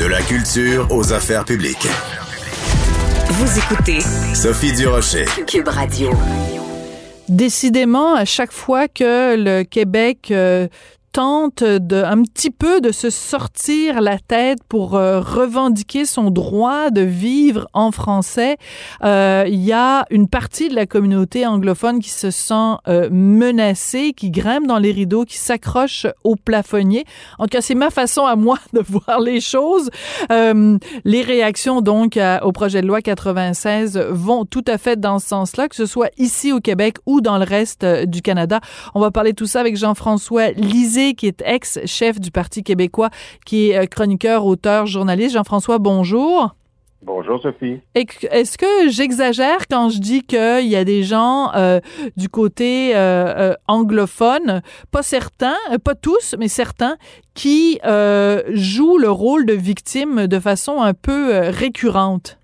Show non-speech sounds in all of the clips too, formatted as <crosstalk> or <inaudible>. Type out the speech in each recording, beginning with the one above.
De la culture aux affaires publiques. Vous écoutez Sophie Durocher. Cube Radio. Décidément, à chaque fois que le Québec euh, tente de un petit peu de se sortir la tête pour euh, revendiquer son droit de vivre en français. Euh, il y a une partie de la communauté anglophone qui se sent euh, menacée, qui grimpe dans les rideaux, qui s'accroche au plafonnier. En tout cas, c'est ma façon à moi <laughs> de voir les choses. les réactions donc au projet de loi 96 vont tout à fait dans ce sens-là, que ce soit ici au Québec ou dans le reste du Canada. On va parler de tout ça avec Jean-François Lisée qui est ex-chef du Parti québécois, qui est euh, chroniqueur, auteur, journaliste. Jean-François, bonjour. Bonjour Sophie. Est-ce que j'exagère quand je dis qu'il y a des gens euh, du côté euh, anglophone, pas certains, pas tous, mais certains, qui jouent le rôle de victime de façon un peu récurrente?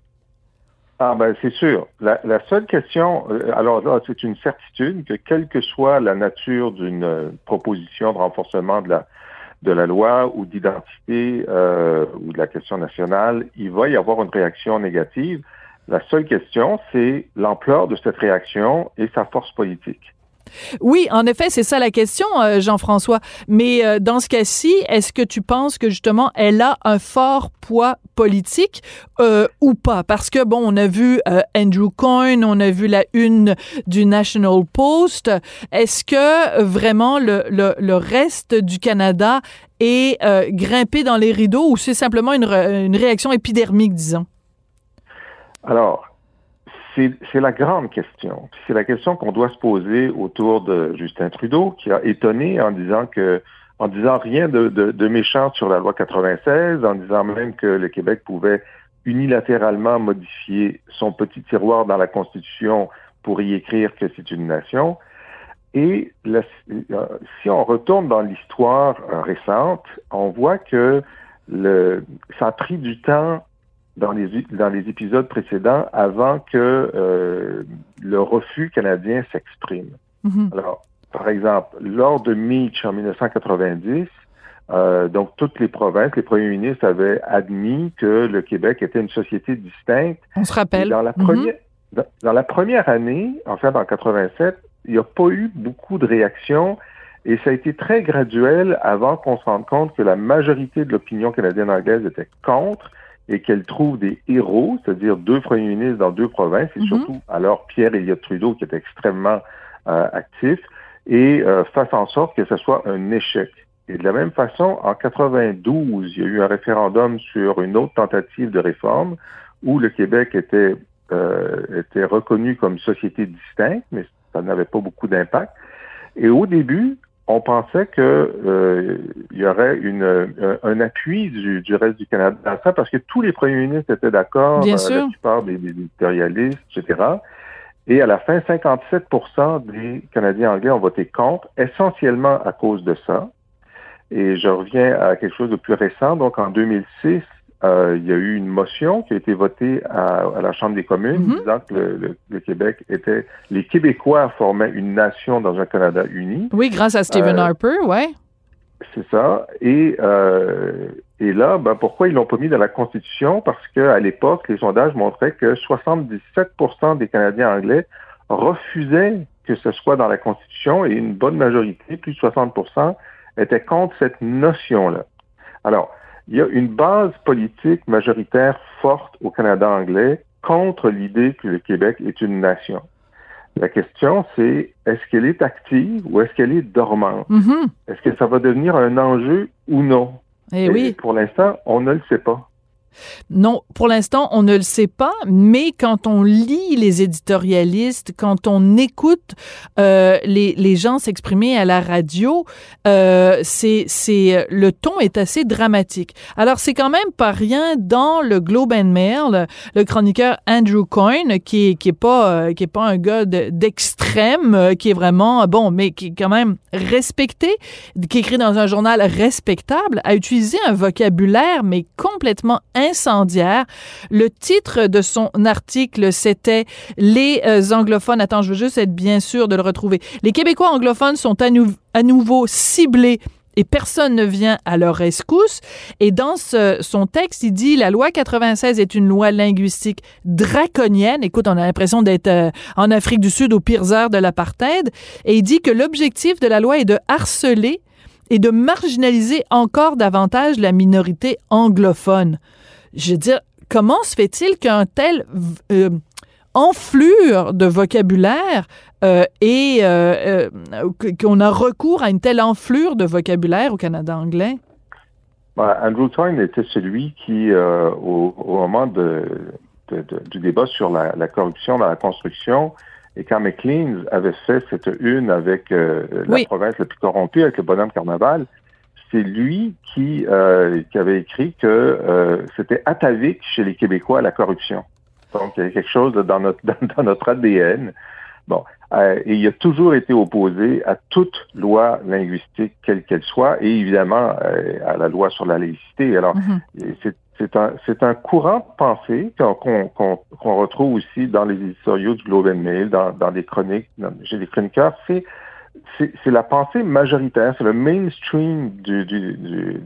Ah ben c'est sûr. La, seule question, euh, alors là, c'est une certitude que quelle que soit la nature d'une euh, proposition de renforcement de la de la loi ou d'identité euh, ou de la question nationale, il va y avoir une réaction négative. La seule question, c'est l'ampleur de cette réaction et sa force politique. Oui, en effet, c'est ça la question, euh, Jean-François. Mais euh, dans ce cas-ci, est-ce que tu penses que justement elle a un fort poids politique euh, ou pas? Parce que bon, on a vu Andrew Coyne, on a vu la une du National Post. Est-ce que vraiment le, reste du Canada est grimpé dans les rideaux ou c'est simplement une, une réaction épidermique, disons? Alors, c'est la grande question. C'est la question qu'on doit se poser autour de Justin Trudeau, qui a étonné en disant que, en disant rien de, méchant sur la loi 96, en disant même que le Québec pouvait unilatéralement modifier son petit tiroir dans la Constitution pour y écrire que c'est une nation. Et euh, si on retourne dans l'histoire récente, on voit que le, ça a pris du temps dans les, dans les épisodes précédents avant que euh, le refus canadien s'exprime. Mhm. Alors, par exemple, lors de Meach en 1990, euh, donc toutes les provinces, les premiers ministres avaient admis que le Québec était une société distincte. On se rappelle. dans la première, dans, la première année, en fait, en 87, il n'y a pas eu beaucoup de réactions et ça a été très graduel avant qu'on se rende compte que la majorité de l'opinion canadienne-anglaise était contre et qu'elle trouve des héros, c'est-à-dire deux premiers ministres dans deux provinces, et mhm. surtout alors Pierre Elliott Trudeau qui est extrêmement euh, actif, et euh, fasse en sorte que ce soit un échec. Et de la même façon, en 92, il y a eu un référendum sur une autre tentative de réforme où le Québec était, euh, était reconnu comme société distincte, mais ça n'avait pas beaucoup d'impact. Et au début, on pensait que euh, y aurait une, euh, un, appui du, du, reste du Canada dans ça parce que tous les premiers ministres étaient d'accord, Bien euh, la plupart des, des, éditorialistes, etc. Et à la fin, 57% des Canadiens anglais ont voté contre, essentiellement à cause de ça. Et je reviens à quelque chose de plus récent. Donc, en 2006, euh, il y a eu une motion qui a été votée à, la Chambre des communes mhm. disant que le, Québec était... Les Québécois formaient une nation dans un Canada uni. Oui, grâce à Stephen euh, Harper, ouais. C'est ça. Et, euh, et là, ben, pourquoi ils l'ont pas mis dans la Constitution? Parce qu'à l'époque, les sondages montraient que 77% des Canadiens anglais refusaient que ce soit dans la Constitution et une bonne majorité, plus de 60% étaient contre cette notion-là. Alors, il y a une base politique majoritaire forte au Canada anglais contre l'idée que le Québec est une nation. La question, c'est est-ce qu'elle est active ou est-ce qu'elle est dormante? Mm-hmm. Est-ce que ça va devenir un enjeu ou non? Eh Et oui. Pour l'instant, on ne le sait pas. Non, pour l'instant, on ne le sait pas, mais quand on lit les éditorialistes, quand on écoute euh, les, les, gens s'exprimer à la radio, euh, c'est le ton est assez dramatique. Alors c'est quand même pas rien dans le Globe and Mail, le, chroniqueur Andrew Coyne, qui qui est pas euh, qui est pas un gars d'extrême, qui est vraiment bon, mais qui est quand même respecté, qui écrit dans un journal respectable, a utilisé un vocabulaire mais complètement incendiaire. Le titre de son article, c'était Les euh, anglophones. Attends, je veux juste être bien sûr de le retrouver. Les Québécois anglophones sont à, nouveau ciblés et personne ne vient à leur rescousse. Et dans son texte, il dit la loi 96 est une loi linguistique draconienne. Écoute, on a l'impression d'être euh, en Afrique du Sud aux pires heures de l'apartheid. Et il dit que l'objectif de la loi est de harceler et de marginaliser encore davantage la minorité anglophone. Je veux dire, comment se fait-il qu'un tel euh, enflure de vocabulaire euh, et euh, qu'on a recours à une telle enflure de vocabulaire au Canada anglais? Bah, Andrew Toyne était celui qui, au, moment de, du débat sur la, corruption dans la construction, et quand McLean avait fait cette une avec euh, la province la plus corrompue, avec le bonhomme carnaval, c'est lui qui, euh, qui avait écrit que euh, c'était atavique chez les Québécois la corruption. Donc, il y a quelque chose dans notre, <laughs> dans, notre ADN. Bon, et il a toujours été opposé à toute loi linguistique, quelle qu'elle soit, et évidemment à la loi sur la laïcité. Alors, mm-hmm. c'est c'est un, c'est un courant de pensée qu'on, retrouve aussi dans les éditoriaux du Globe and Mail, dans, dans les chroniques, chez les chroniqueurs. C'est, c'est, c'est la pensée majoritaire, c'est le mainstream du, du, du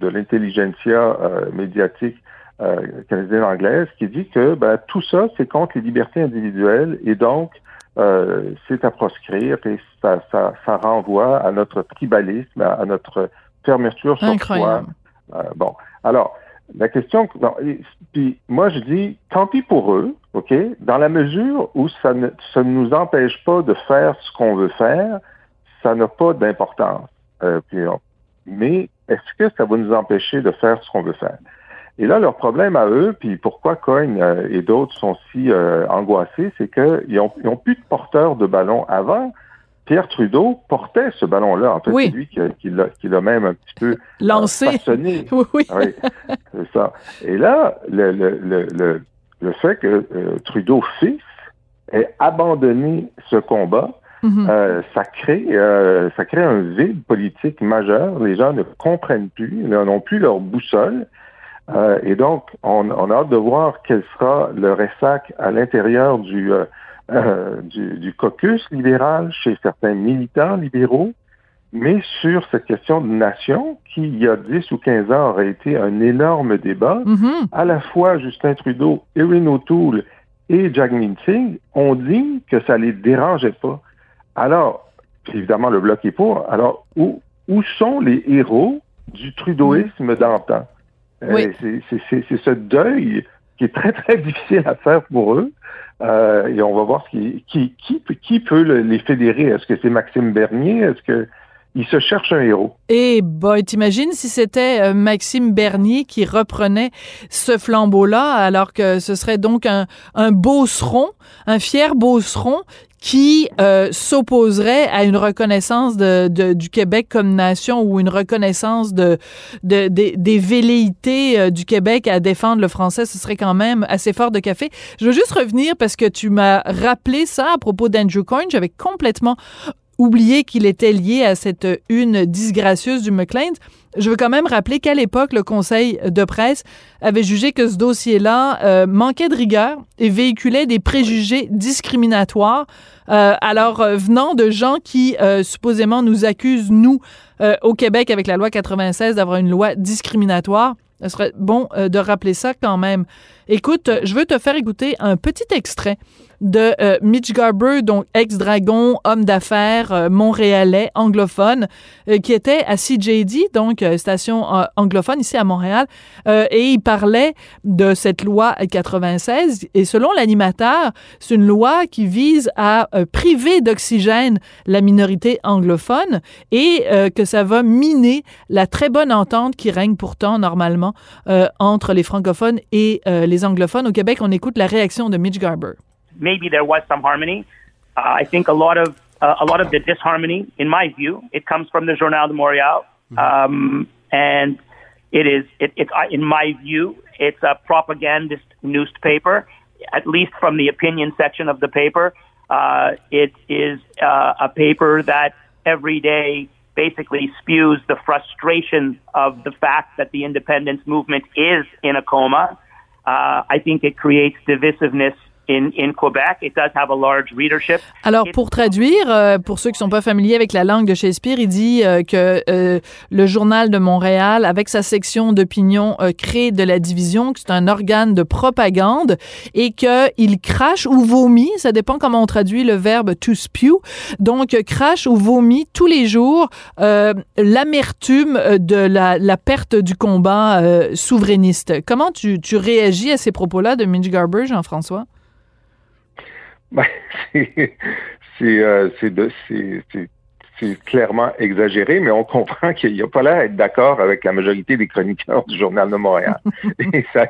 de l'intelligentsia euh, médiatique euh, canadienne-anglaise qui dit que ben, tout ça, c'est contre les libertés individuelles et donc euh, c'est à proscrire et ça, ça, ça renvoie à notre tribalisme, à, notre fermeture sur soi. Euh, bon, alors, la question, non, puis moi je dis, tant pis pour eux, ok, dans la mesure où ça ne, ça ne nous empêche pas de faire ce qu'on veut faire, ça n'a pas d'importance. Euh, mais est-ce que ça va nous empêcher de faire ce qu'on veut faire? Et là, leur problème à eux, puis pourquoi Coyne euh, et d'autres sont si euh, angoissés, c'est qu'ils n'ont ont plus de porteurs de ballons avant. Pierre Trudeau portait ce ballon-là. En fait, c'est lui qui, l'a même un petit peu lancé. <laughs> oui, oui. oui c'est ça. Et là, le, le, le, fait que euh, Trudeau fils ait abandonné ce combat, mm-hmm. euh, ça crée euh, ça crée un vide politique majeur. Les gens ne comprennent plus, ils n'ont plus leur boussole. Et donc, on, on, a hâte de voir quel sera le ressac à l'intérieur du euh, du, caucus libéral chez certains militants libéraux, mais sur cette question de nation qui, il y a 10 ou 15 ans, aurait été un énorme débat. Mm-hmm. À la fois, Justin Trudeau, Erin O'Toole et Jack Singh ont dit que ça les dérangeait pas. Alors, évidemment, le bloc est pour. Alors, où, où sont les héros du trudeauisme d'antan? Euh, c'est ce deuil qui est très, très <laughs> difficile à faire pour eux. Euh, et on va voir ce qui, qui, qui, qui peut les fédérer. Est-ce que c'est Maxime Bernier? Est-ce que il se cherche un héros. Et bah, t'imagines si c'était euh, Maxime Bernier qui reprenait ce flambeau-là, alors que ce serait donc un, un beauceron, un fier beauceron qui euh, s'opposerait à une reconnaissance du Québec comme nation ou une reconnaissance de, de, des velléités euh, du Québec à défendre le français, ce serait quand même assez fort de café. Je veux juste revenir parce que tu m'as rappelé ça à propos d'Andrew Coyne. J'avais complètement oublié qu'il était lié à cette une disgracieuse du McLean. Je veux quand même rappeler qu'à l'époque, le Conseil de presse avait jugé que ce dossier-là euh, manquait de rigueur et véhiculait des préjugés discriminatoires. Euh, alors, euh, venant de gens qui supposément nous accusent, nous, au Québec, avec la loi 96, d'avoir une loi discriminatoire, ce serait bon de rappeler ça quand même. Écoute, je veux te faire écouter un petit extrait de euh, Mitch Garber, donc ex-dragon, homme d'affaires euh, montréalais, anglophone, euh, qui était à CJD, donc station anglophone ici à Montréal, et il parlait de cette loi 96. Et selon l'animateur, c'est une loi qui vise à priver d'oxygène la minorité anglophone et que ça va miner la très bonne entente qui règne pourtant normalement entre les francophones et les anglophones. Au Québec, on écoute la réaction de Mitch Garber. maybe there was some harmony. Uh, I think a lot of uh, a lot of the disharmony, in my view, it comes from the Journal de Montréal, mm-hmm. um, and it is it, it, in my view, it's a propagandist newspaper, at least from the opinion section of the paper. Uh, it is uh, a paper that every day basically spews the frustration of the fact that the independence movement is in a coma. Uh, I think it creates divisiveness in, in Quebec. It does have a large readership. Alors, pour traduire, euh, pour ceux qui sont pas familiers avec la langue de Shakespeare, il dit euh, que euh, le Journal de Montréal, avec sa section d'opinion, crée de la division, que c'est un organe de propagande et qu'il crache ou vomit, ça dépend comment on traduit le verbe to spew, donc crache ou vomit tous les jours l'amertume de la, la, perte du combat souverainiste. Comment tu, tu réagis à ces propos-là de Mitch Garber, Jean-François? Ben, <laughs> euh, c'est clairement exagéré, mais on comprend qu'il n'y a pas l'air d'être d'accord avec la majorité des chroniqueurs du Journal de Montréal. <laughs> et ça,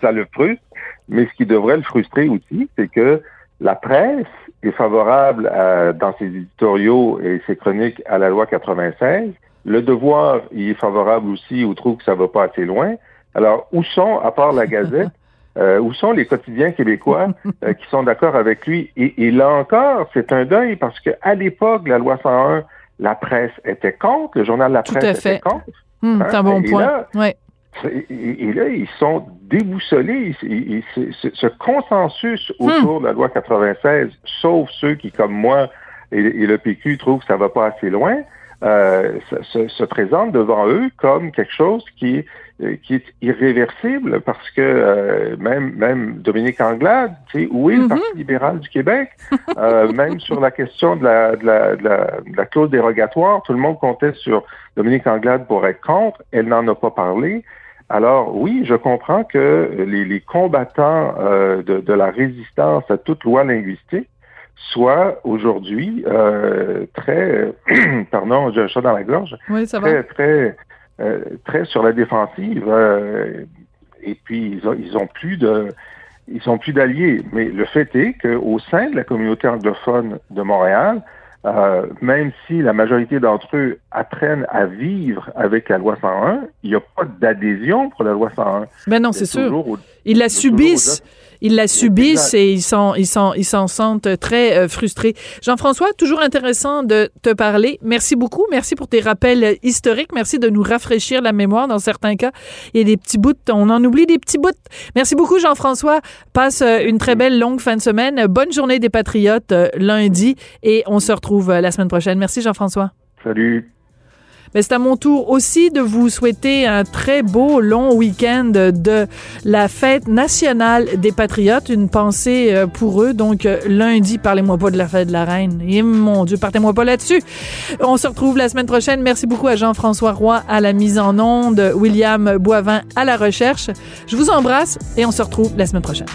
ça, le frustre. Mais ce qui devrait le frustrer aussi, c'est que la presse est favorable dans ses éditoriaux et ses chroniques à la loi 96. Le devoir y est favorable aussi ou trouve que ça va pas assez loin. Alors, où sont, à part la Gazette, <laughs> euh, où sont les quotidiens québécois <laughs> euh, qui sont d'accord avec lui? Et, là encore, c'est un deuil parce qu'à l'époque, la loi 101, la presse était contre, le journal La Presse était contre. Hum, c'est un hein? bon point. Là, et, là, ils sont déboussolés. ce consensus hum. autour de la loi 96, sauf ceux qui, comme moi et, le PQ, trouvent que ça va pas assez loin, euh, se, se, présente devant eux comme quelque chose qui, euh, qui est irréversible parce que euh, même même Dominique Anglade, tu sais, où est le mm-hmm. Parti libéral du Québec, euh, <laughs> même sur la question de la, de la, de la, de la clause dérogatoire, tout le monde comptait sur Dominique Anglade pour être contre. Elle n'en a pas parlé. Alors oui, je comprends que les, les combattants euh, de, de, la résistance à toute loi linguistique soit aujourd'hui euh, très, <clears throat> pardon, j'ai un chat dans la gorge, oui, ça très, va. très, euh, très sur la défensive. Euh, et puis ils ont, ils ont plus de, ils sont plus d'alliés. Mais le fait est qu'au sein de la communauté anglophone de Montréal, euh, même si la majorité d'entre eux apprennent à vivre avec la loi 101, il n'y a pas d'adhésion pour la loi 101. Ben non, c'est sûr. Ils la subissent. Ils la subissent et ils sont, ils sont, ils s'en sentent très euh, frustrés. Jean-François, toujours intéressant de te parler. Merci beaucoup. Merci pour tes rappels historiques. Merci de nous rafraîchir la mémoire dans certains cas. Il y a des petits bouts, on en oublie des petits bouts. Merci beaucoup, Jean-François. Passe euh, une très belle longue fin de semaine. Bonne journée des Patriotes lundi et on se retrouve euh, la semaine prochaine. Merci Jean-François. Salut. Mais c'est à mon tour aussi de vous souhaiter un très beau long week-end de la fête nationale des patriotes. Une pensée euh, pour eux. Donc, euh, lundi, parlez-moi pas de la fête de la reine. Et mon Dieu, partez-moi pas là-dessus. On se retrouve la semaine prochaine. Merci beaucoup à Jean-François Roy à la mise en onde, William Boivin à la recherche. Je vous embrasse et on se retrouve la semaine prochaine.